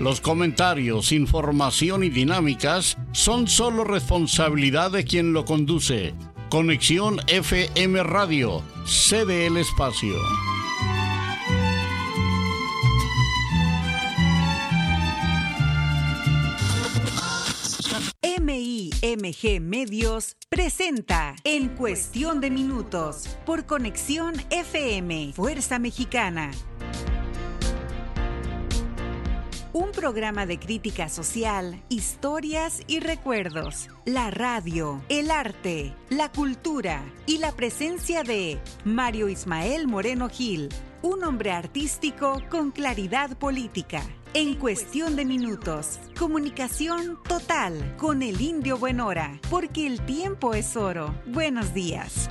Los comentarios, información y dinámicas son solo responsabilidad de quien lo conduce. Conexión FM Radio, cede el espacio. MIMG Medios presenta En Cuestión de Minutos por Conexión FM, Fuerza Mexicana. Un programa de crítica social, historias y recuerdos. La radio, el arte, la cultura y la presencia de Mario Ismael Moreno Gil, un hombre artístico con claridad política. En cuestión de minutos, comunicación total con el indio Buenora, porque el tiempo es oro. Buenos días.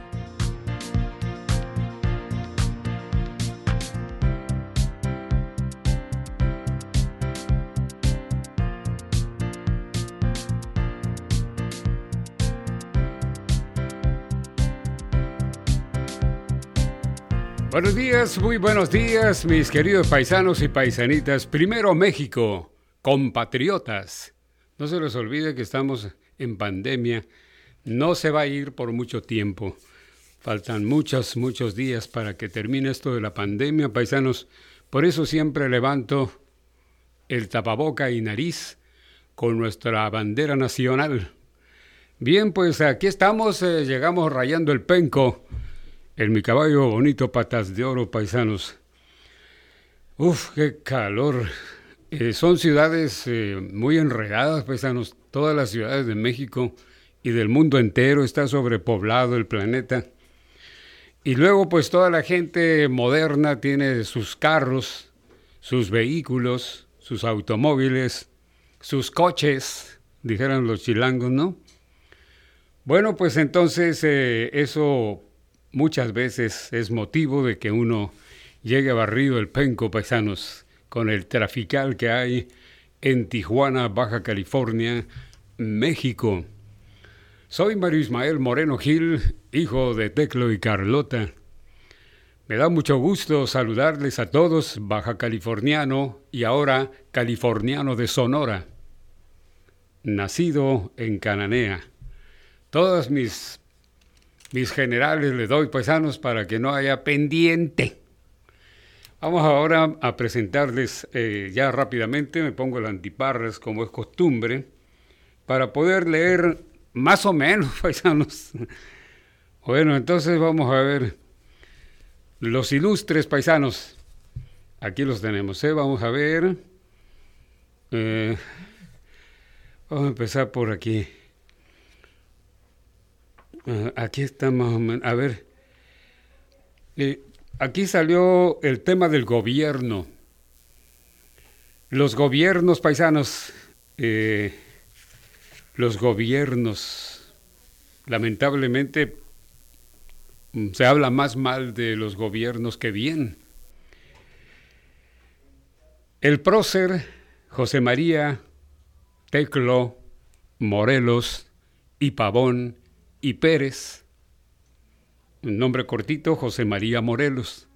Buenos días, muy buenos días, mis queridos paisanos y paisanitas. Primero México, compatriotas. No se les olvide que estamos en pandemia. No se va a ir por mucho tiempo. Faltan muchos, muchos días para que termine esto de la pandemia, paisanos. Por eso siempre levanto el tapaboca y nariz con nuestra bandera nacional. Bien, pues aquí estamos, eh, llegamos rayando el penco el mi caballo bonito, patas de oro, paisanos. Uf, qué calor. Eh, son ciudades eh, muy enredadas, paisanos. Todas las ciudades de México y del mundo entero está sobrepoblado el planeta. Y luego, pues toda la gente moderna tiene sus carros, sus vehículos, sus automóviles, sus coches, dijeran los chilangos, ¿no? Bueno, pues entonces eh, eso muchas veces es motivo de que uno llegue barrido el penco, paisanos, con el trafical que hay en Tijuana, Baja California, México. Soy Mario Ismael Moreno Gil, hijo de Teclo y Carlota. Me da mucho gusto saludarles a todos, baja californiano y ahora californiano de Sonora, nacido en Cananea. Todas mis mis generales les doy paisanos para que no haya pendiente. Vamos ahora a presentarles eh, ya rápidamente, me pongo el antiparras como es costumbre, para poder leer más o menos, paisanos. Bueno, entonces vamos a ver los ilustres paisanos. Aquí los tenemos, ¿eh? Vamos a ver. Eh, vamos a empezar por aquí. Aquí está o menos. A ver. Eh, aquí salió el tema del gobierno. Los gobiernos paisanos. Eh, los gobiernos. Lamentablemente mm, se habla más mal de los gobiernos que bien. El prócer José María Teclo Morelos y Pavón y Pérez, un nombre cortito, José María Morelos.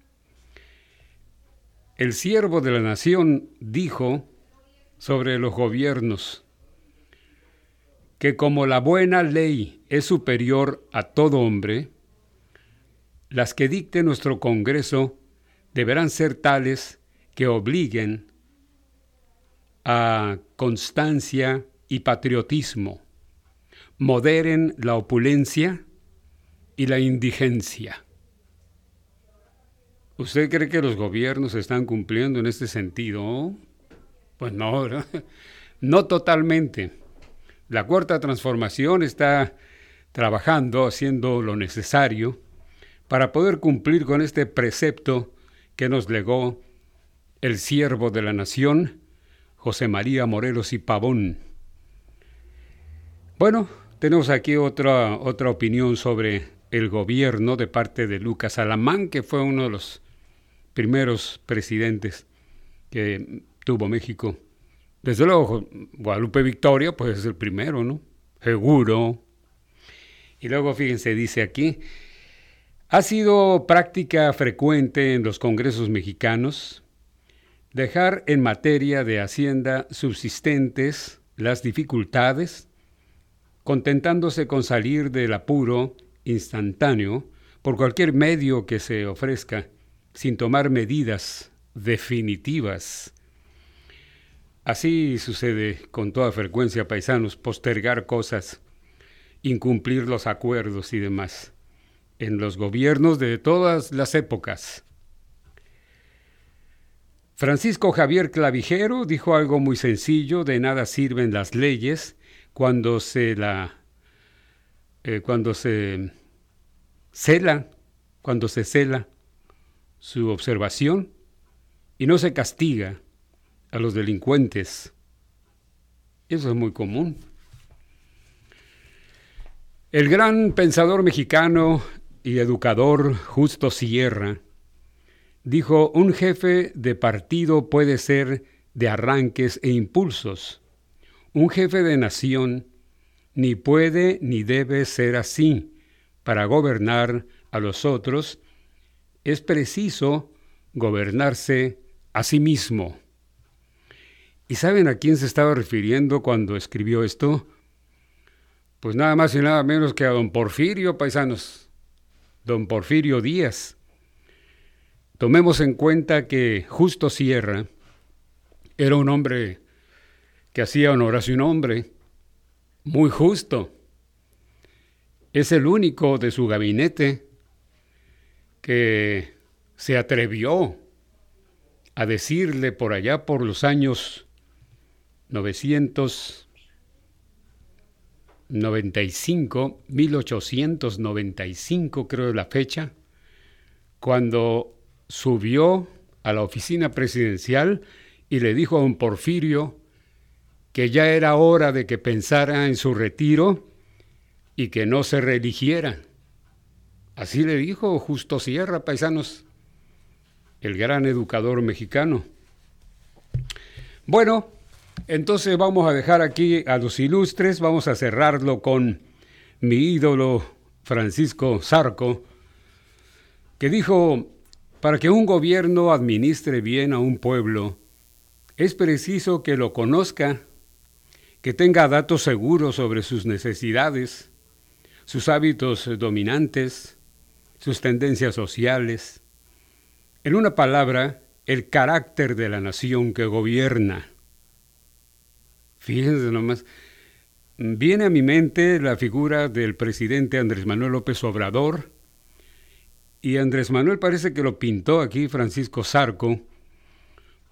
El siervo de la nación dijo sobre los gobiernos que como la buena ley es superior a todo hombre, las que dicte nuestro Congreso deberán ser tales que obliguen a constancia y patriotismo moderen la opulencia y la indigencia. ¿Usted cree que los gobiernos están cumpliendo en este sentido? Pues no, no totalmente. La cuarta transformación está trabajando, haciendo lo necesario para poder cumplir con este precepto que nos legó el siervo de la nación, José María Morelos y Pavón. Bueno, tenemos aquí otra, otra opinión sobre el gobierno de parte de Lucas Alamán, que fue uno de los primeros presidentes que tuvo México. Desde luego, Guadalupe Victoria, pues es el primero, ¿no? Seguro. Y luego, fíjense, dice aquí, ha sido práctica frecuente en los congresos mexicanos dejar en materia de hacienda subsistentes las dificultades, contentándose con salir del apuro instantáneo por cualquier medio que se ofrezca, sin tomar medidas definitivas. Así sucede con toda frecuencia, paisanos, postergar cosas, incumplir los acuerdos y demás, en los gobiernos de todas las épocas. Francisco Javier Clavijero dijo algo muy sencillo, de nada sirven las leyes cuando se la eh, cuando se cela, cuando se cela su observación y no se castiga a los delincuentes. Eso es muy común. El gran pensador mexicano y educador Justo Sierra dijo, un jefe de partido puede ser de arranques e impulsos. Un jefe de nación ni puede ni debe ser así. Para gobernar a los otros es preciso gobernarse a sí mismo. ¿Y saben a quién se estaba refiriendo cuando escribió esto? Pues nada más y nada menos que a don Porfirio, paisanos. Don Porfirio Díaz Tomemos en cuenta que Justo Sierra era un hombre que hacía honor a su nombre, muy justo. Es el único de su gabinete que se atrevió a decirle por allá por los años 995, 1895 creo la fecha, cuando subió a la oficina presidencial y le dijo a don Porfirio que ya era hora de que pensara en su retiro y que no se reeligiera. Así le dijo Justo Sierra, paisanos, el gran educador mexicano. Bueno, entonces vamos a dejar aquí a los ilustres, vamos a cerrarlo con mi ídolo Francisco Zarco, que dijo, para que un gobierno administre bien a un pueblo, es preciso que lo conozca, que tenga datos seguros sobre sus necesidades, sus hábitos dominantes, sus tendencias sociales, en una palabra, el carácter de la nación que gobierna. Fíjense nomás, viene a mi mente la figura del presidente Andrés Manuel López Obrador, y Andrés Manuel parece que lo pintó aquí Francisco Zarco,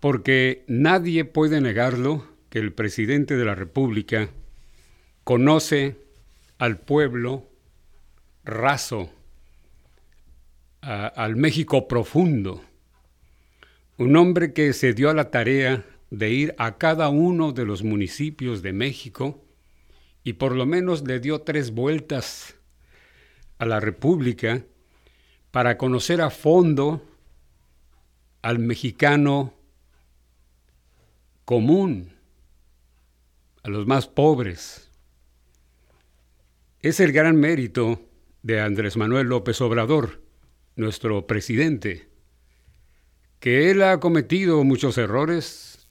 porque nadie puede negarlo que el presidente de la República conoce al pueblo raso, al México profundo. Un hombre que se dio a la tarea de ir a cada uno de los municipios de México y por lo menos le dio tres vueltas a la República para conocer a fondo al mexicano común, a los más pobres. Es el gran mérito de Andrés Manuel López Obrador, nuestro presidente, que él ha cometido muchos errores.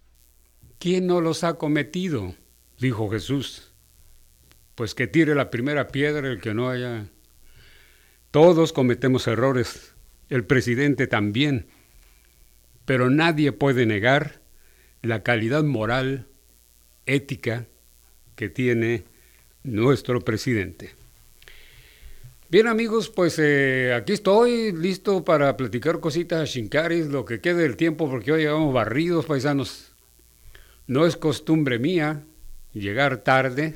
¿Quién no los ha cometido? dijo Jesús. Pues que tire la primera piedra el que no haya todos cometemos errores, el presidente también, pero nadie puede negar la calidad moral, ética que tiene nuestro presidente. Bien amigos, pues eh, aquí estoy listo para platicar cositas a Shinkaris, lo que quede del tiempo, porque hoy llevamos barridos paisanos. No es costumbre mía llegar tarde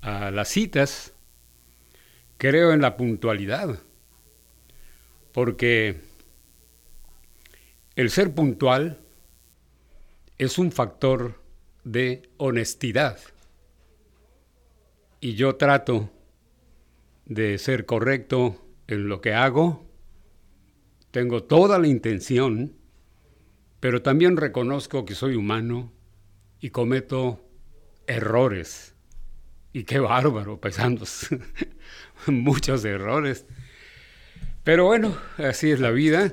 a las citas, creo en la puntualidad, porque el ser puntual es un factor de honestidad. y yo trato de ser correcto en lo que hago, tengo toda la intención, pero también reconozco que soy humano y cometo errores. Y qué bárbaro, pesados. Muchos errores. Pero bueno, así es la vida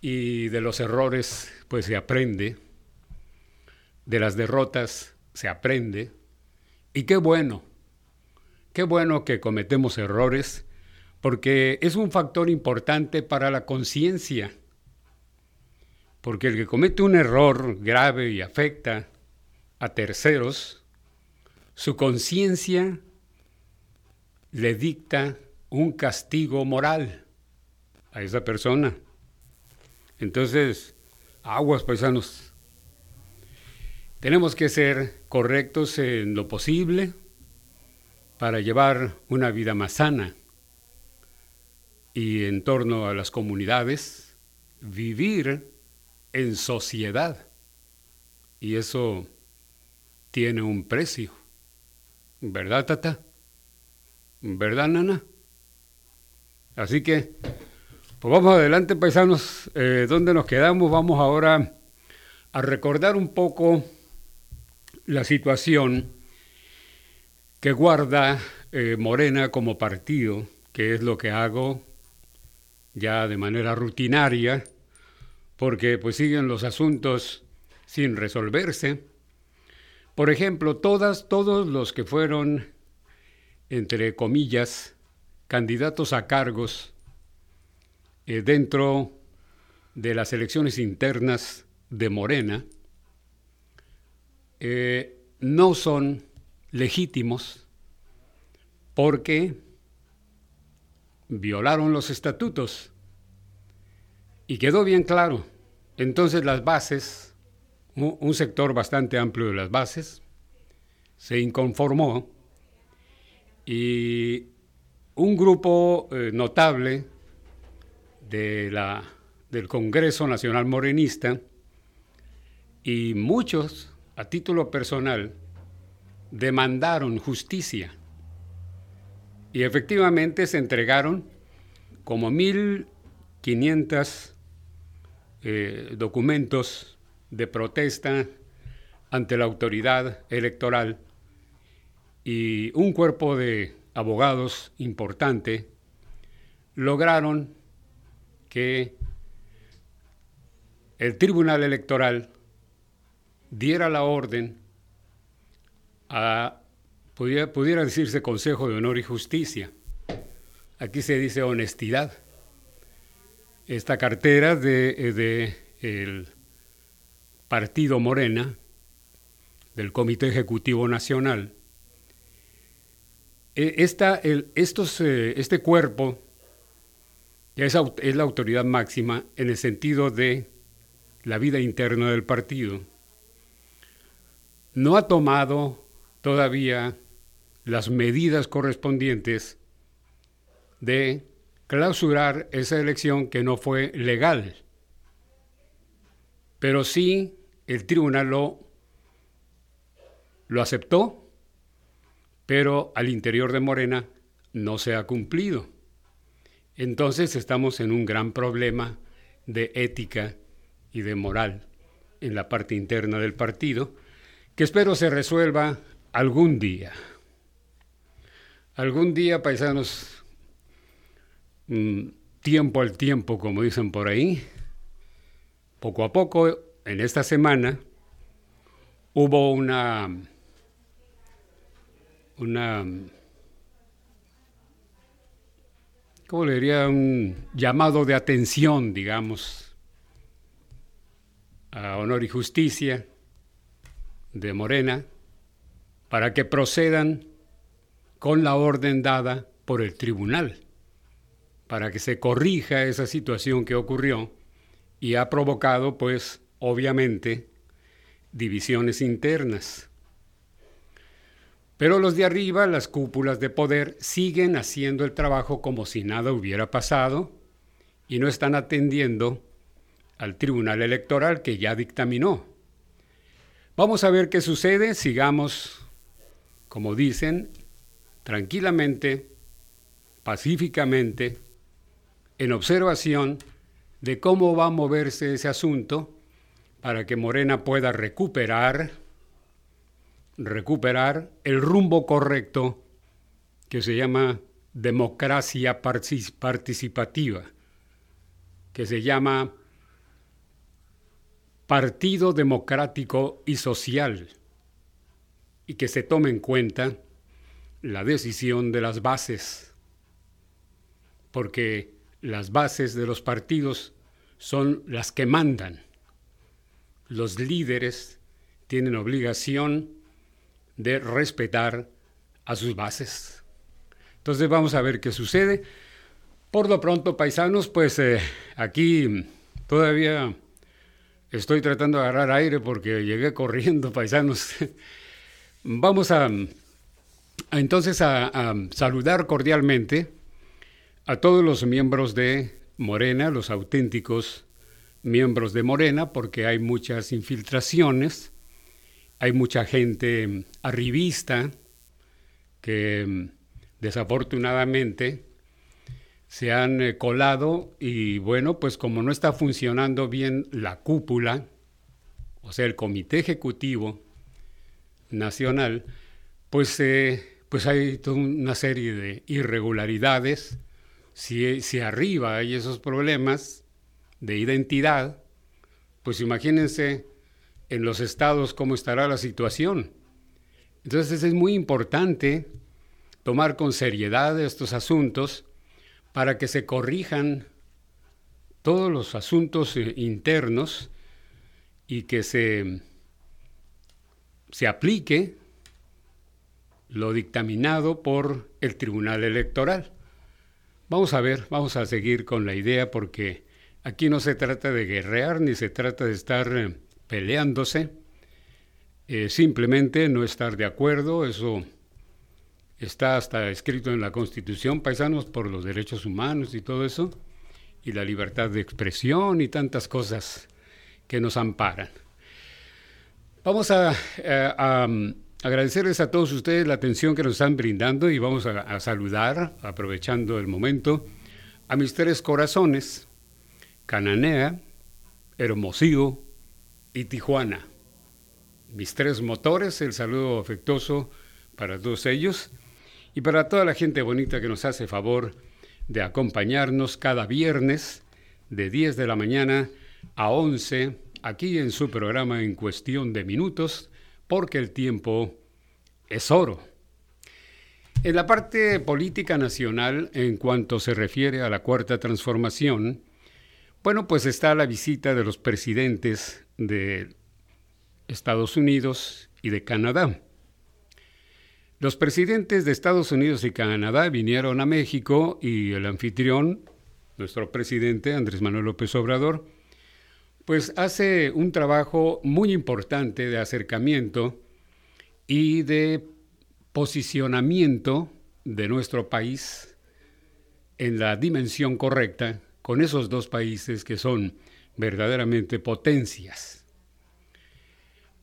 y de los errores pues se aprende, de las derrotas se aprende y qué bueno, qué bueno que cometemos errores porque es un factor importante para la conciencia, porque el que comete un error grave y afecta a terceros, su conciencia le dicta un castigo moral a esa persona. Entonces, aguas paisanos. Tenemos que ser correctos en lo posible para llevar una vida más sana y en torno a las comunidades, vivir en sociedad. Y eso tiene un precio. ¿Verdad, tata? ¿Verdad, nana? Así que pues vamos adelante, paisanos. Eh, ¿Dónde nos quedamos? Vamos ahora a recordar un poco la situación que guarda eh, Morena como partido, que es lo que hago ya de manera rutinaria, porque pues siguen los asuntos sin resolverse. Por ejemplo, todas, todos los que fueron, entre comillas, candidatos a cargos eh, dentro de las elecciones internas de Morena eh, no son legítimos porque violaron los estatutos y quedó bien claro. Entonces las bases, un sector bastante amplio de las bases, se inconformó y un grupo eh, notable de la, del Congreso Nacional Morenista y muchos, a título personal, demandaron justicia. Y efectivamente se entregaron como 1.500 eh, documentos de protesta ante la autoridad electoral y un cuerpo de abogados importante lograron que el Tribunal Electoral diera la orden a, pudiera, decirse Consejo de Honor y Justicia. Aquí se dice honestidad. Esta cartera de, de el Partido Morena, del Comité Ejecutivo Nacional, eh, esta, el, estos, eh, este cuerpo es, es la autoridad máxima en el sentido de la vida interna del partido. No ha tomado todavía las medidas correspondientes de clausurar esa elección que no fue legal. Pero sí el tribunal lo, lo aceptó, pero al interior de Morena no se ha cumplido. Entonces estamos en un gran problema de ética y de moral en la parte interna del partido, que espero se resuelva algún día. Algún día, paisanos, mm, tiempo al tiempo, como dicen por ahí, poco a poco, en esta semana, hubo una, una ¿cómo le diría? Un llamado de atención, digamos, a honor y justicia de Morena, para que procedan con la orden dada por el tribunal, para que se corrija esa situación que ocurrió y ha provocado, pues, obviamente, divisiones internas. Pero los de arriba, las cúpulas de poder, siguen haciendo el trabajo como si nada hubiera pasado y no están atendiendo al Tribunal Electoral que ya dictaminó. Vamos a ver qué sucede, sigamos, como dicen, tranquilamente, pacíficamente, en observación de cómo va a moverse ese asunto para que Morena pueda recuperar, recuperar el rumbo correcto que se llama democracia participativa, que se llama Partido Democrático y Social, y que se tome en cuenta la decisión de las bases, porque las bases de los partidos son las que mandan. Los líderes tienen obligación de respetar a sus bases. Entonces vamos a ver qué sucede. Por lo pronto, paisanos, pues eh, aquí todavía estoy tratando de agarrar aire porque llegué corriendo, paisanos. vamos a, entonces a saludar cordialmente a todos los miembros de Morena, los auténticos miembros de Morena, porque hay muchas infiltraciones, hay mucha gente arribista que desafortunadamente se han eh, colado y bueno, pues como no está funcionando bien la cúpula, o sea, el Comité Ejecutivo Nacional, pues, eh, pues hay toda una serie de irregularidades si, arriba hay esos problemas de identidad, pues imagínense en los estados cómo estará la situación. Entonces es muy importante tomar con seriedad estos asuntos para que se corrijan todos los asuntos eh, internos y que se, se aplique lo dictaminado por el Tribunal Electoral. Vamos a ver, vamos a seguir con la idea porque aquí no se trata de guerrear ni se trata de estar eh, peleándose, eh, simplemente no estar de acuerdo, eso está hasta escrito en la Constitución, paisanos por los derechos humanos y todo eso, y la libertad de expresión y tantas cosas que nos amparan. Vamos a, eh, Agradecerles a todos ustedes la atención que nos están brindando y vamos a, saludar, aprovechando el momento, a mis tres corazones, Cananea, Hermosillo y Tijuana. Mis tres motores, el saludo afectuoso para todos ellos y para toda la gente bonita que nos hace favor de acompañarnos cada viernes de 10 de la mañana a 11 aquí en su programa en cuestión de minutos porque el tiempo es oro. En la parte política nacional, en cuanto se refiere a la cuarta transformación, bueno, pues está la visita de los presidentes de Estados Unidos y de Canadá. Los presidentes de Estados Unidos y Canadá vinieron a México y el anfitrión, nuestro presidente Andrés Manuel López Obrador, pues hace un trabajo muy importante de acercamiento y de posicionamiento de nuestro país en la dimensión correcta con esos dos países que son verdaderamente potencias.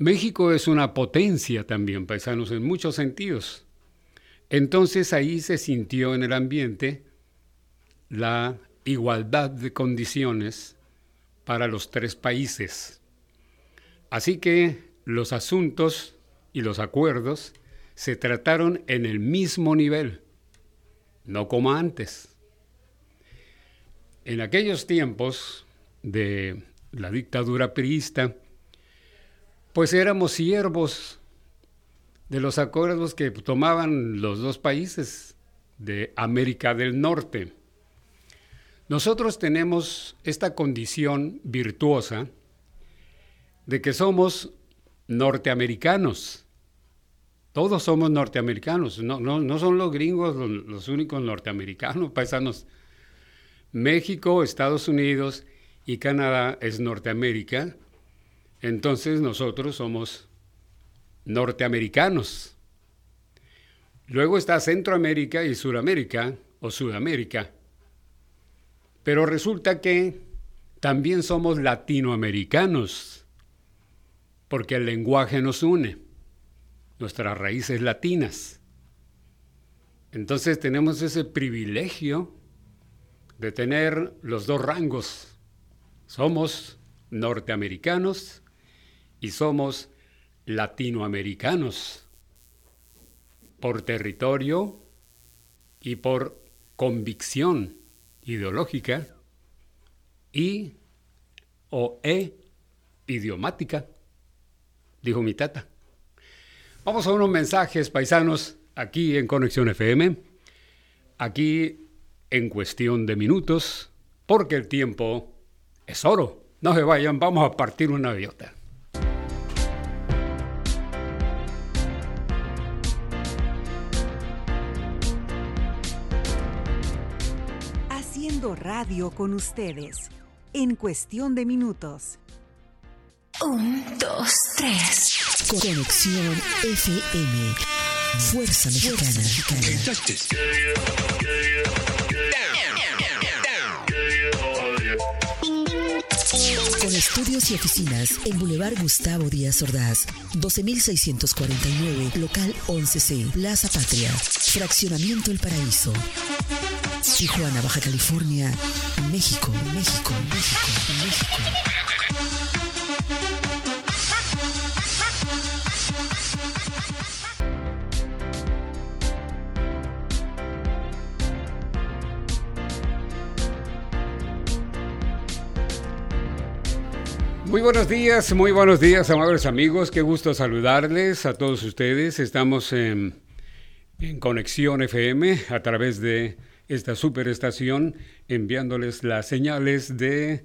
México es una potencia también, paisanos, en muchos sentidos. Entonces ahí se sintió en el ambiente la igualdad de condiciones para los tres países. Así que los asuntos y los acuerdos se trataron en el mismo nivel, no como antes. En aquellos tiempos de la dictadura priista, pues éramos siervos de los acuerdos que tomaban los dos países de América del Norte. Nosotros tenemos esta condición virtuosa de que somos norteamericanos. Todos somos norteamericanos, no, no, son los gringos los, los únicos norteamericanos, paisanos. México, Estados Unidos y Canadá es Norteamérica, entonces nosotros somos norteamericanos. Luego está Centroamérica y Suramérica o Sudamérica. Pero resulta que también somos latinoamericanos, porque el lenguaje nos une, nuestras raíces latinas. Entonces tenemos ese privilegio de tener los dos rangos. Somos norteamericanos y somos latinoamericanos por territorio y por convicción ideológica y o e idiomática, dijo mi tata. Vamos a unos mensajes paisanos aquí en Conexión FM. Aquí en cuestión de minutos, porque el tiempo es oro. No se vayan, vamos a partir una aviota. Radio con ustedes, en cuestión de minutos. Un, dos, tres. Conexión FM. Fuerza Mexicana. Con estudios y oficinas en Boulevard Gustavo Díaz Ordaz, 12649, local 11C, Plaza Patria, Fraccionamiento El Paraíso. Tijuana, Baja California, México, México, México, México. Muy buenos días, muy buenos días, amables amigos. Qué gusto saludarles a todos ustedes. Estamos en, Conexión FM a través de esta superestación, enviándoles las señales de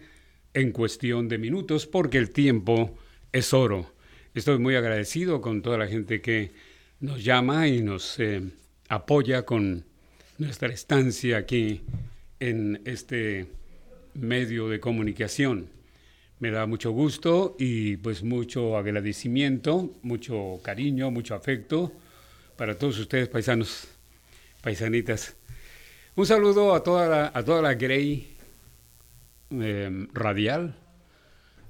en cuestión de minutos, porque el tiempo es oro. Estoy muy agradecido con toda la gente que nos llama y nos eh, apoya con nuestra estancia aquí en este medio de comunicación. Me da mucho gusto y pues mucho agradecimiento, mucho cariño, mucho afecto para todos ustedes paisanos, paisanitas. Un saludo a toda la, a toda la Grey em, Radial,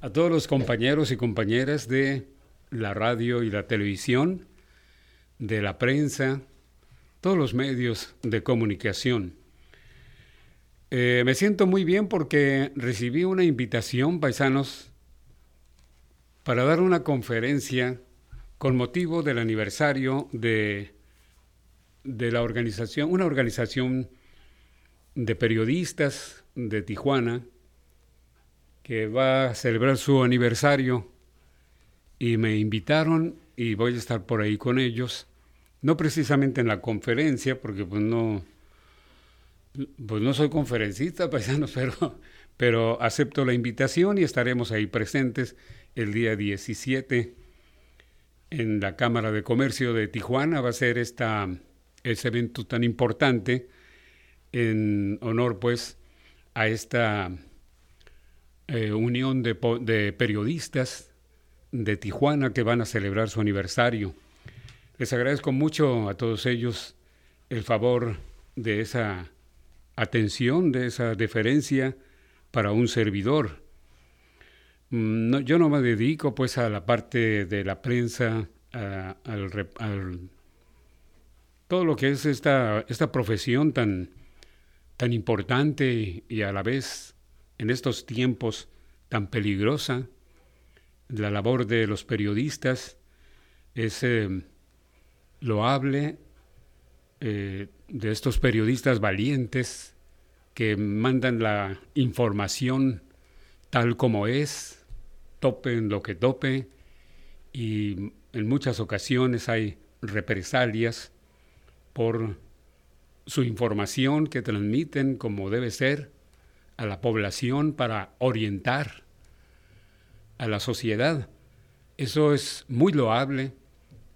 a todos los compañeros y compañeras de la radio y la televisión, de la prensa, todos los medios de comunicación. Eh, me siento muy bien porque recibí una invitación, paisanos, para dar una conferencia con motivo del aniversario de, de la organización, una organización de periodistas de Tijuana que va a celebrar su aniversario y me invitaron y voy a estar por ahí con ellos, no precisamente en la conferencia porque pues no pues no soy conferencista, paisanos, pero, pero acepto la invitación y estaremos ahí presentes el día 17 en la Cámara de Comercio de Tijuana. Va a ser esta, ese evento tan importante en honor, pues, a esta eh, unión de, de periodistas de Tijuana que van a celebrar su aniversario. Les agradezco mucho a todos ellos el favor de esa atención, de esa deferencia para un servidor. Mm, yo no me dedico pues a la parte de la prensa, al, todo lo que es esta, esta profesión tan, tan importante y a la vez en estos tiempos tan peligrosa. La labor de los periodistas es eh, loable, eh, de estos periodistas valientes que mandan la información tal como es, topen lo que tope, y en muchas ocasiones hay represalias por su información que transmiten como debe ser a la población para orientar a la sociedad. Eso es muy loable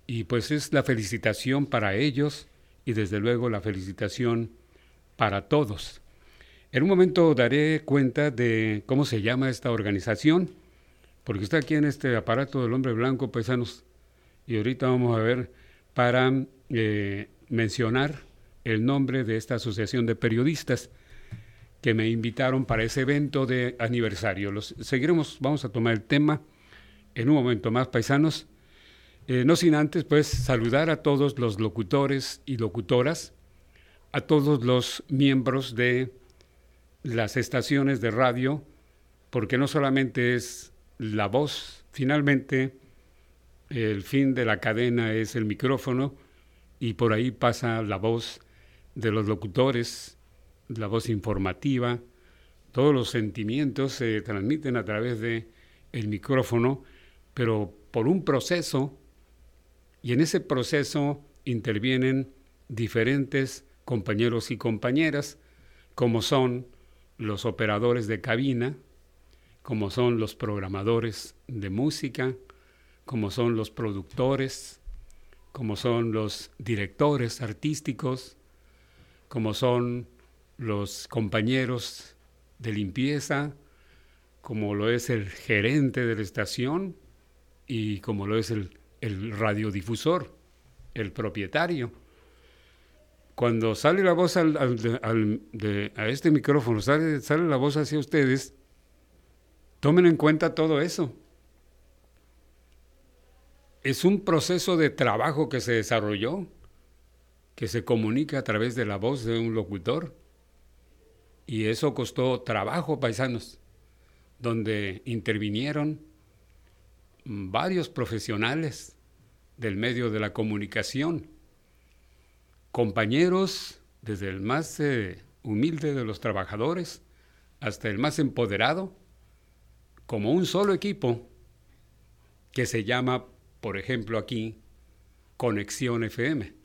y pues es la felicitación para ellos y desde luego la felicitación para todos. En un momento daré cuenta de cómo se llama esta organización, porque está aquí en este aparato del hombre blanco, paisanos, y ahorita vamos a ver para eh, mencionar el nombre de esta asociación de periodistas que me invitaron para ese evento de aniversario. Seguiremos, vamos a tomar el tema en un momento más, paisanos. Eh, no sin antes, pues, saludar a todos los locutores y locutoras a todos los miembros de las estaciones de radio, porque no solamente es la voz, finalmente el fin de la cadena es el micrófono y por ahí pasa la voz de los locutores, la voz informativa, todos los sentimientos se transmiten a través de el micrófono, pero por un proceso y en ese proceso intervienen diferentes compañeros y compañeras, como son los operadores de cabina, como son los programadores de música, como son los productores, como son los directores artísticos, como son los compañeros de limpieza, como lo es el gerente de la estación y como lo es el, radiodifusor, el propietario. Cuando sale la voz al, a este micrófono, sale, sale la voz hacia ustedes, tomen en cuenta todo eso es un proceso de trabajo que se desarrolló, que se comunica a través de la voz de un locutor. Y eso costó trabajo, paisanos, donde intervinieron varios profesionales del medio de la comunicación, compañeros desde el más eh, humilde de los trabajadores hasta el más empoderado, como un solo equipo que se llama por ejemplo aquí, Conexión FM.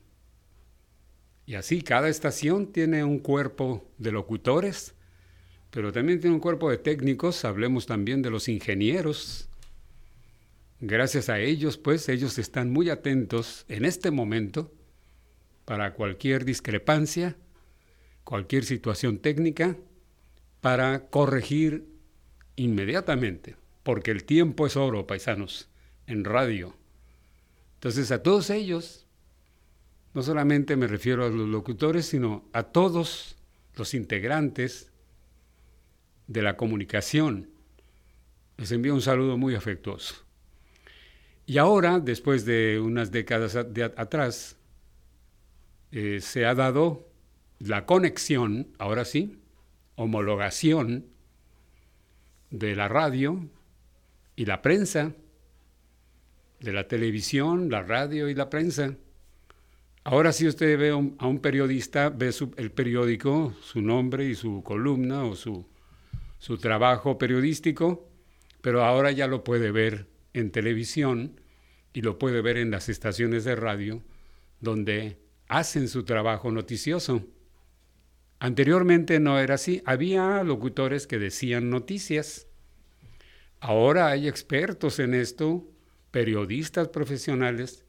Y así cada estación tiene un cuerpo de locutores, pero también tiene un cuerpo de técnicos, hablemos también de los ingenieros. Gracias a ellos, pues ellos están muy atentos en este momento para cualquier discrepancia, cualquier situación técnica, para corregir inmediatamente, porque el tiempo es oro, paisanos, en radio. Entonces a todos ellos, no solamente me refiero a los locutores, sino a todos los integrantes de la comunicación, les envío un saludo muy afectuoso. Y ahora, después de unas décadas atrás, eh, se ha dado la conexión, ahora sí, homologación de la radio y la prensa de la televisión, la radio y la prensa. Ahora si usted ve a un periodista, ve el periódico, su nombre y su columna o su, su trabajo periodístico, pero ahora ya lo puede ver en televisión y lo puede ver en las estaciones de radio donde hacen su trabajo noticioso. Anteriormente no era así, había locutores que decían noticias. Ahora hay expertos en esto periodistas profesionales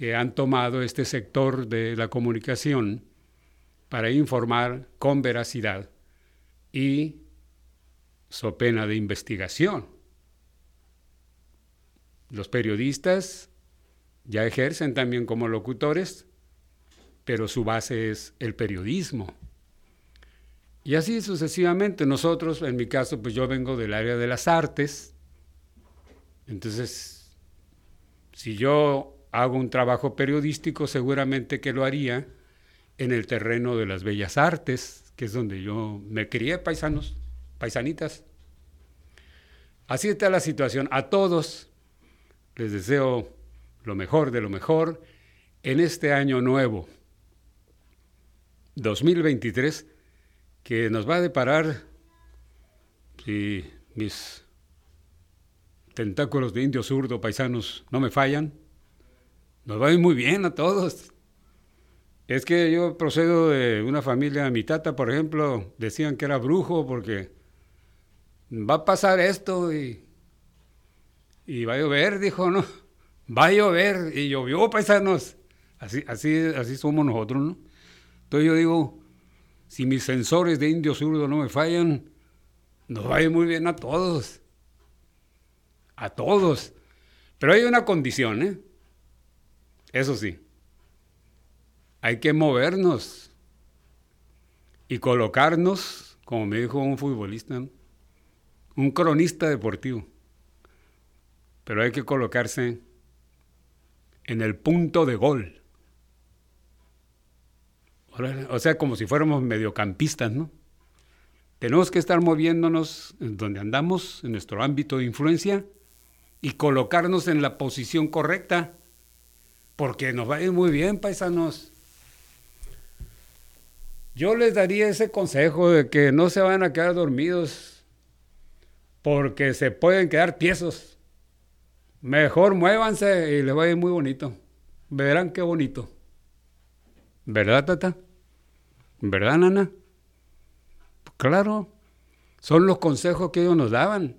que han tomado este sector de la comunicación para informar con veracidad y so pena de investigación. Los periodistas ya ejercen también como locutores, pero su base es el periodismo. Y así sucesivamente. Nosotros, en mi caso, pues yo vengo del área de las artes, entonces si yo hago un trabajo periodístico, seguramente que lo haría en el terreno de las bellas artes, que es donde yo me crié, paisanos, paisanitas. Así está la situación. A todos les deseo lo mejor de lo mejor en este año nuevo, 2023, que nos va a deparar, si mis tentáculos de indio zurdo, paisanos, no me fallan. Nos va muy bien a todos. Es que yo procedo de una familia, mi tata, por ejemplo, decían que era brujo porque va a pasar esto y, y va a llover, dijo, ¿no? Va a llover y llovió, paisanos. Así, así, así somos nosotros, ¿no? Entonces yo digo, si mis sensores de indio zurdo no me fallan, nos va a ir muy bien a todos a todos. Pero hay una condición, ¿eh? Eso sí, hay que movernos y colocarnos, como me dijo un futbolista, un cronista deportivo. Pero hay que colocarse en el punto de gol. O sea, como si fuéramos mediocampistas, ¿no? Tenemos que estar moviéndonos donde andamos, en nuestro ámbito de influencia, y colocarnos en la posición correcta, porque nos va a ir muy bien, paisanos. Yo les daría ese consejo de que no se van a quedar dormidos, porque se pueden quedar tiesos. Mejor muévanse y les va a ir muy bonito. Verán qué bonito. ¿Verdad, tata? ¿Verdad, nana? Claro, son los consejos que ellos nos daban.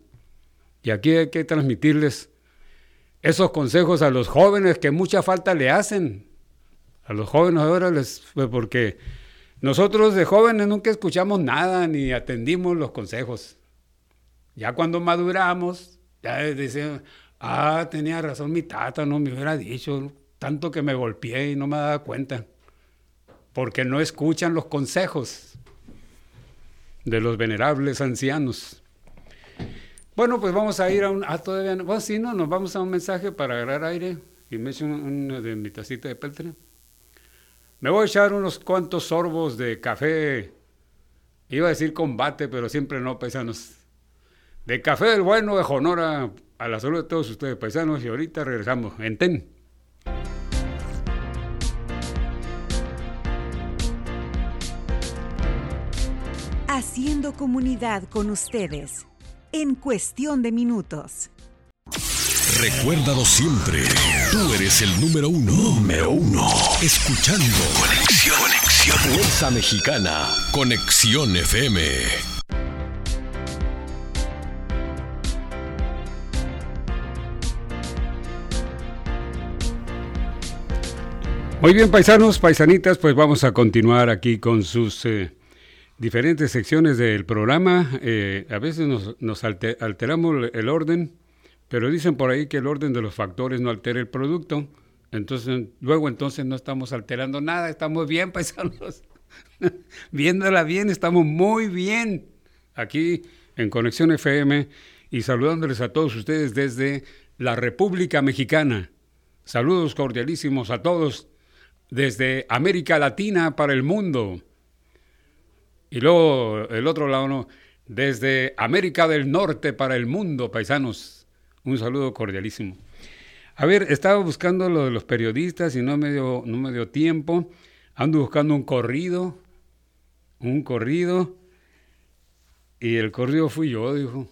Y aquí hay que transmitirles esos consejos a los jóvenes que mucha falta le hacen. A los jóvenes ahora les... Pues, porque nosotros de jóvenes nunca escuchamos nada ni atendimos los consejos. Ya cuando maduramos, ya decimos, ah, tenía razón mi tata, no me hubiera dicho, tanto que me golpeé y no me daba cuenta. Porque no escuchan los consejos de los venerables ancianos. Bueno, pues vamos a ir a un... Ah, todavía no. Bueno, sí, no, nos vamos a un mensaje para agarrar aire y me echo una de mi tacita de peltre. Me voy a echar unos cuantos sorbos de café. Iba a decir combate, pero siempre no, paisanos. De café del bueno, de honor a, la salud de todos ustedes, paisanos. Y ahorita regresamos. En TEN. haciendo comunidad con ustedes en cuestión de minutos. Recuérdalo siempre, tú eres el número uno. Número uno. Escuchando. Conexión. Conexión. Fuerza Mexicana. Conexión FM. Muy bien, paisanos, paisanitas, pues vamos a continuar aquí con sus eh, diferentes secciones del programa. Eh, a veces nos, alteramos el orden, pero dicen por ahí que el orden de los factores no altera el producto. Entonces, luego entonces no estamos alterando nada, estamos bien, paisanos. Viéndola bien, estamos muy bien aquí en Conexión FM y saludándoles a todos ustedes desde la República Mexicana. Saludos cordialísimos a todos desde América Latina para el mundo. Y luego el otro lado, ¿no? desde América del Norte para el mundo, paisanos. Un saludo cordialísimo. A ver, estaba buscando lo de los periodistas y no me dio, no me dio tiempo. Ando buscando un corrido, un corrido. Y el corrido fui yo, dijo.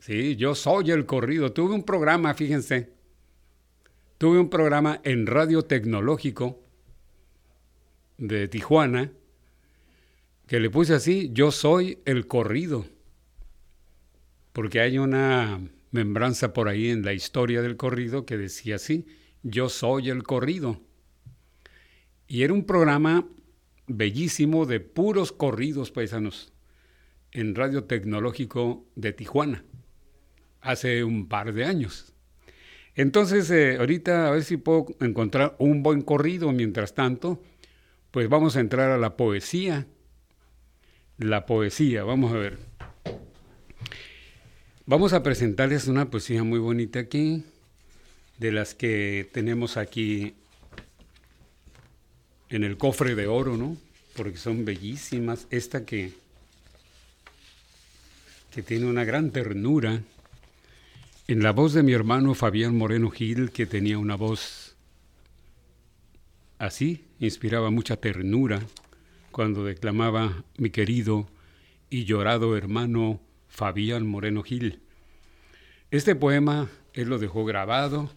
Sí, yo soy el corrido. Tuve un programa, fíjense. Tuve un programa en Radio Tecnológico de Tijuana que le puse así, yo soy el corrido, porque hay una membranza por ahí en la historia del corrido que decía así, yo soy el corrido. Y era un programa bellísimo de puros corridos paisanos en Radio Tecnológico de Tijuana, hace un par de años. Entonces, eh, ahorita a ver si puedo encontrar un buen corrido. Mientras tanto, pues vamos a entrar a la poesía la poesía. Vamos a ver. Vamos a presentarles una poesía muy bonita aquí, de las que tenemos aquí en el cofre de oro, ¿no? Porque son bellísimas. Esta que, que tiene una gran ternura. En la voz de mi hermano Fabián Moreno Gil, que tenía una voz así, inspiraba mucha ternura cuando declamaba mi querido y llorado hermano Fabián Moreno Gil. Este poema él lo dejó grabado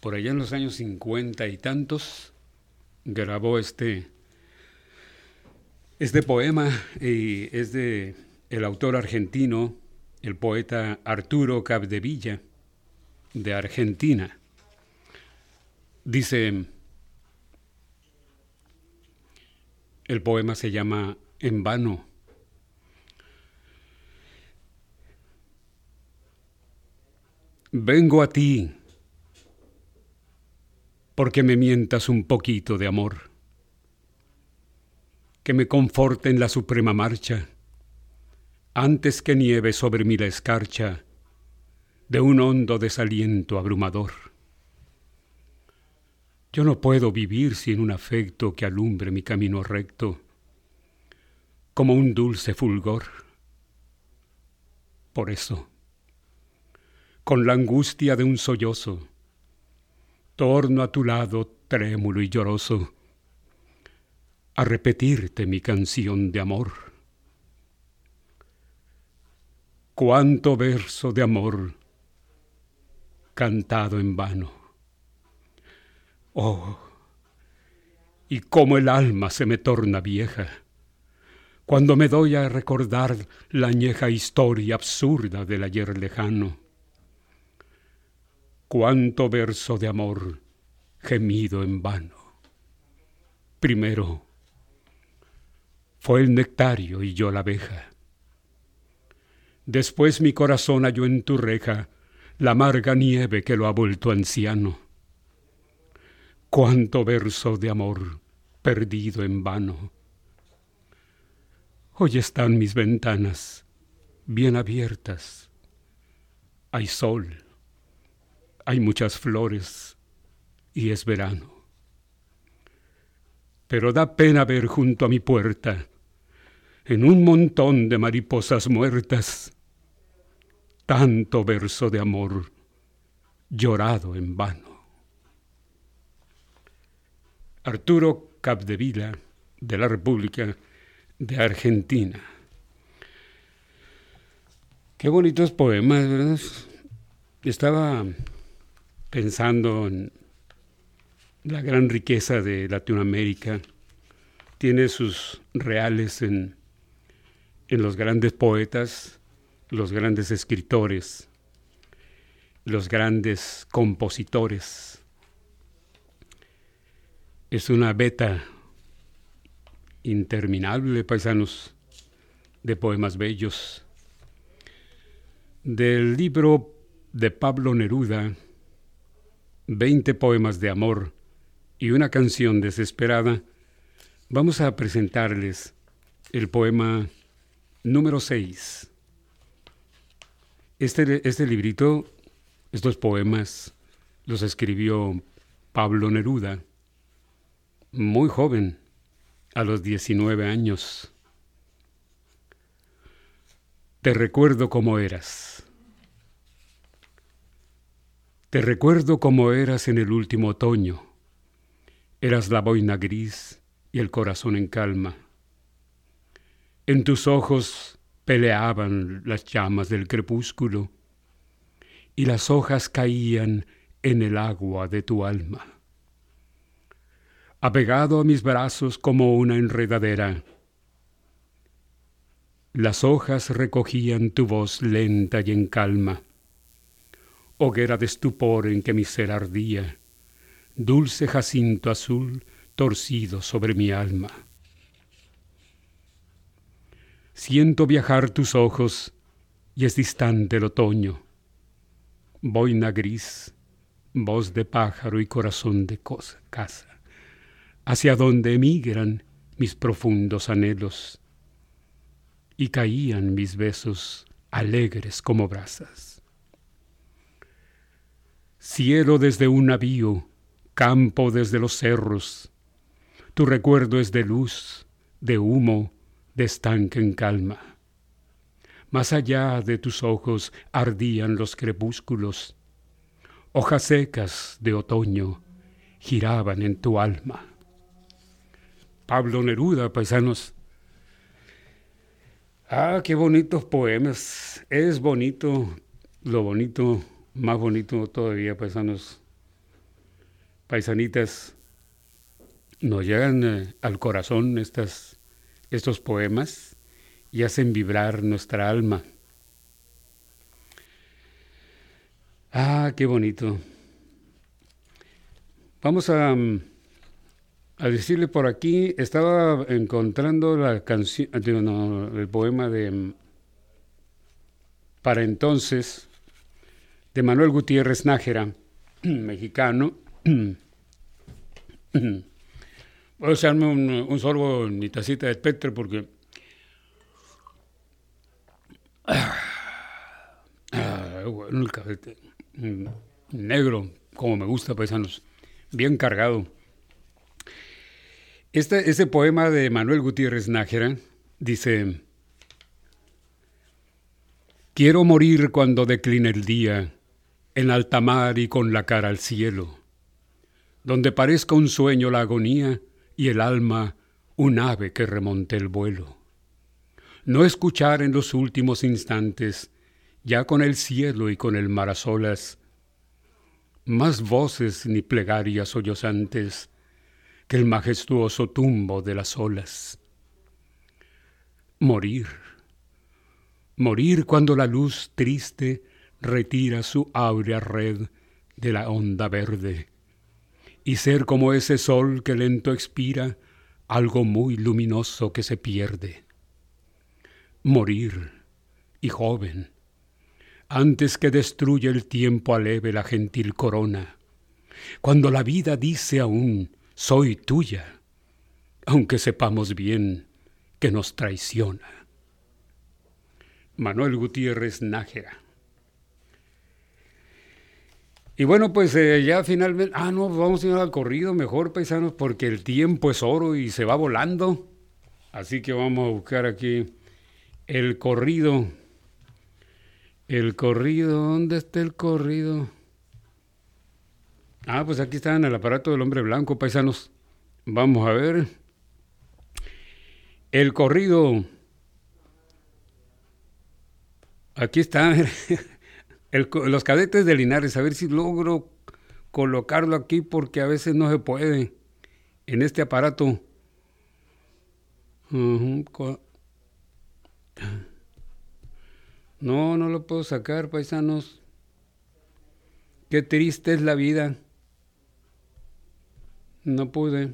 por allá en los años cincuenta y tantos. Grabó este, este poema y es de el autor argentino, el poeta Arturo Capdevilla, de Argentina. Dice, El poema se llama En vano. Vengo a ti porque me mientas un poquito de amor, que me conforte en la suprema marcha, antes que nieve sobre mí la escarcha de un hondo desaliento abrumador. Yo no puedo vivir sin un afecto que alumbre mi camino recto, como un dulce fulgor. Por eso, con la angustia de un sollozo, torno a tu lado trémulo y lloroso, a repetirte mi canción de amor. Cuánto verso de amor cantado en vano. Oh, y cómo el alma se me torna vieja cuando me doy a recordar la añeja historia absurda del ayer lejano. Cuánto verso de amor gemido en vano. Primero fue el nectario y yo la abeja. Después mi corazón halló en tu reja la amarga nieve que lo ha vuelto anciano. Cuánto verso de amor perdido en vano. Hoy están mis ventanas bien abiertas. Hay sol, hay muchas flores y es verano. Pero da pena ver junto a mi puerta, en un montón de mariposas muertas, tanto verso de amor llorado en vano. Arturo Capdevila, de la República de Argentina. Qué bonitos poemas, ¿verdad? Estaba pensando en la gran riqueza de Latinoamérica. Tiene sus reales en, en los grandes poetas, los grandes escritores, los grandes compositores. Es una beta interminable, paisanos, de poemas bellos. Del libro de Pablo Neruda, Veinte poemas de amor y una canción desesperada, vamos a presentarles el poema número 6 este, este librito, estos poemas, los escribió Pablo Neruda, muy joven, a los 19 años. Te recuerdo como eras. Te recuerdo como eras en el último otoño. Eras la boina gris y el corazón en calma. En tus ojos peleaban las llamas del crepúsculo y las hojas caían en el agua de tu alma. Apegado a mis brazos como una enredadera, las hojas recogían tu voz lenta y en calma, hoguera de estupor en que mi ser ardía, dulce jacinto azul torcido sobre mi alma. Siento viajar tus ojos y es distante el otoño. Boina gris, voz de pájaro y corazón de casa, hacia donde emigran mis profundos anhelos. Y caían mis besos alegres como brasas. Cielo desde un navío, campo desde los cerros, tu recuerdo es de luz, de humo, de estanque en calma. Más allá de tus ojos ardían los crepúsculos, hojas secas de otoño giraban en tu alma. Pablo Neruda, paisanos. Ah, qué bonitos poemas. Es bonito, lo bonito, más bonito todavía, paisanos. Paisanitas, nos llegan eh, al corazón estas estos poemas y hacen vibrar nuestra alma. Ah, qué bonito. Vamos a, mm, a decirle por aquí, estaba encontrando la canción, el poema de mm, Para entonces, de Manuel Gutiérrez Nájera, mexicano. Voy a echarme un, un sorbo en tacita de espectro porque. Bueno, el café mm, negro, como me gusta, paisanos. bien cargado. Este, ese poema de Manuel Gutiérrez Nájera dice, Quiero morir cuando decline el día, en alta mar y con la cara al cielo, donde parezca un sueño la agonía y el alma un ave que remonte el vuelo. No escuchar en los últimos instantes, ya con el cielo y con el mar a solas, más voces ni plegarias sollozantes que el majestuoso tumbo de las olas. Morir, morir cuando la luz triste retira su áurea red de la onda verde, y ser como ese sol que lento expira algo muy luminoso que se pierde. Morir, y joven, antes que destruya el tiempo aleve la gentil corona, cuando la vida dice aún, soy tuya, aunque sepamos bien que nos traiciona. Manuel Gutiérrez Nájera. Y bueno, pues eh, ya finalmente, ah, no, vamos a ir al corrido mejor, paisanos, porque el tiempo es oro y se va volando. Así que vamos a buscar aquí el corrido. El corrido, ¿dónde está el corrido? Ah, pues aquí está en el aparato del hombre blanco, paisanos. Vamos a ver. El corrido. Aquí está. los cadetes de Linares. A ver si logro colocarlo aquí porque a veces no se puede en este aparato. No, no lo puedo sacar, paisanos. Qué triste es la vida. No pude.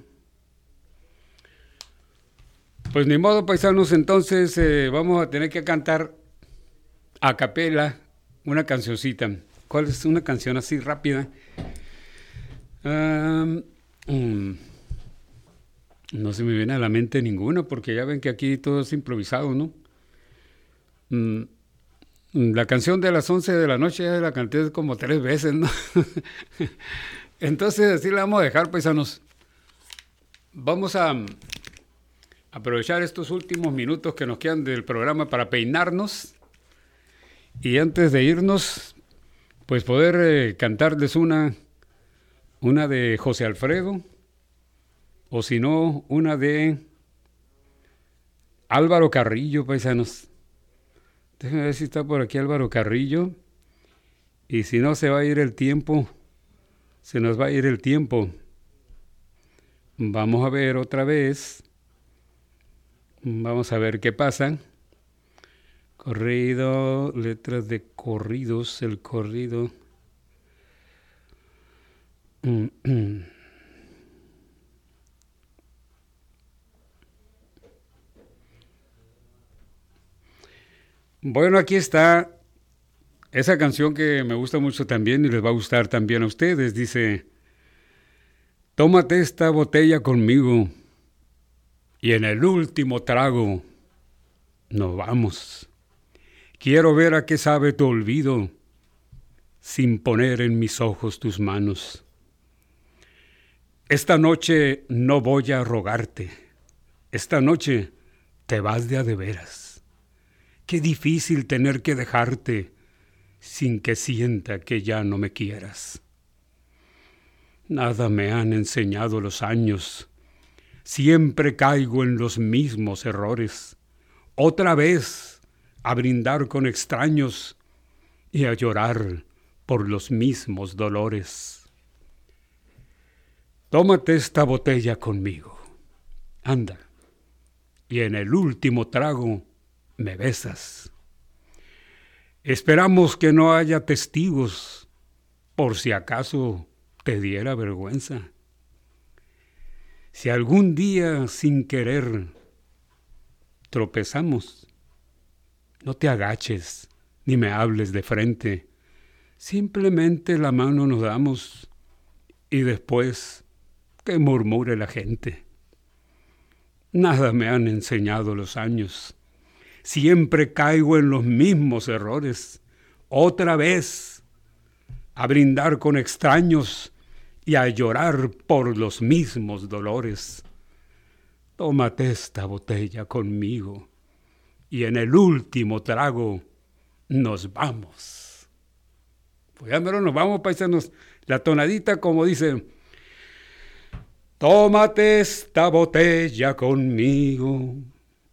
Pues ni modo, paisanos, entonces eh, vamos a tener que cantar a capela una cancioncita. ¿Cuál es una canción así rápida? Mm, no se me viene a la mente ninguna porque ya ven que aquí todo es improvisado, ¿no? Mm, la canción de las 11 de la noche la canté como tres veces, ¿no? Entonces así la vamos a dejar, paisanos. Vamos a aprovechar estos últimos minutos que nos quedan del programa para peinarnos. Y antes de irnos, pues poder eh, cantarles una, una de José Alfredo, o si no, una de Álvaro Carrillo, paisanos. Déjenme ver si está por aquí Álvaro Carrillo. Y si no, se va a ir el tiempo. Se nos va a ir el tiempo. Vamos a ver otra vez. Vamos a ver qué pasa. Corrido, letras de corridos, el corrido. Bueno, aquí está esa canción que me gusta mucho también y les va a gustar también a ustedes. Dice, tómate esta botella conmigo y en el último trago nos vamos. Quiero ver a qué sabe tu olvido sin poner en mis ojos tus manos. Esta noche no voy a rogarte. Esta noche te vas de a de veras. Qué difícil tener que dejarte sin que sienta que ya no me quieras. Nada me han enseñado los años. Siempre caigo en los mismos errores. Otra vez a brindar con extraños y a llorar por los mismos dolores. Tómate esta botella conmigo. Anda. Y en el último trago, me besas. Esperamos que no haya testigos por si acaso te diera vergüenza. Si algún día sin querer tropezamos, no te agaches ni me hables de frente. Simplemente la mano nos damos y después que murmure la gente. Nada me han enseñado los años siempre caigo en los mismos errores. Otra vez, a brindar con extraños y a llorar por los mismos dolores. Tómate esta botella conmigo y en el último trago nos vamos. Pues ya nos vamos, paisanos. La tonadita como dice, tómate esta botella conmigo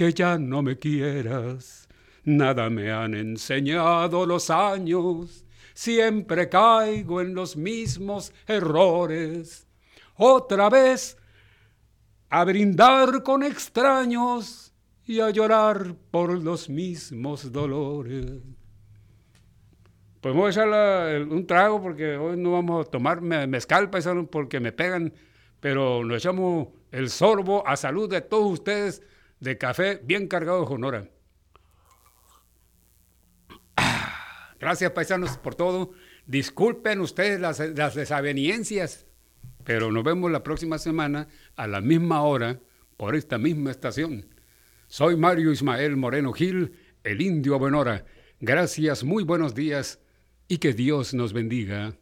que ya no me quieras. Nada me han enseñado los años, siempre caigo en los mismos errores. Otra vez a brindar con extraños y a llorar por los mismos dolores. Pues voy a echar un trago porque hoy no vamos a tomar mezcal, paisano, porque me pegan, pero nos echamos el sorbo a salud de todos ustedes de café bien cargado de honora. Gracias, paisanos, por todo. Disculpen ustedes las, las desaveniencias, pero nos vemos la próxima semana a la misma hora por esta misma estación. Soy Mario Ismael Moreno Gil, el indio Buenora. Gracias, muy buenos días y que Dios nos bendiga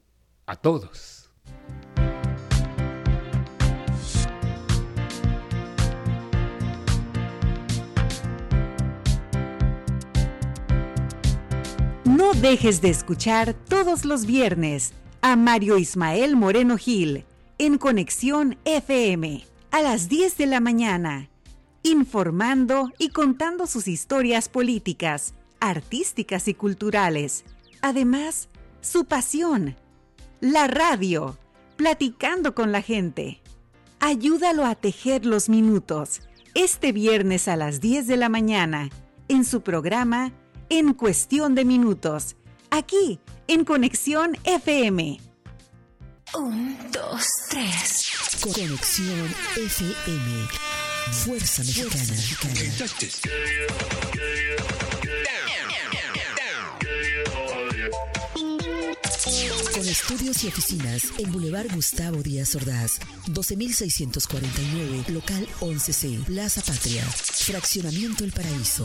a todos. Dejes de escuchar todos los viernes a Mario Ismael Moreno Gil en Conexión FM a las 10 de la mañana informando y contando sus historias políticas, artísticas y culturales. Además, su pasión, la radio, platicando con la gente. Ayúdalo a tejer los minutos este viernes a las 10 de la mañana en su programa En Cuestión de Minutos, aquí en Conexión FM. Un, dos, tres. Conexión FM. Fuerza Mexicana. Con estudios y oficinas en Boulevard Gustavo Díaz Ordaz, 12649, local 11C, Plaza Patria, Fraccionamiento El Paraíso.